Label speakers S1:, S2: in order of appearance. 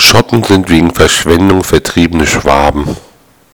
S1: Schotten sind wegen Verschwendung vertriebene Schwaben.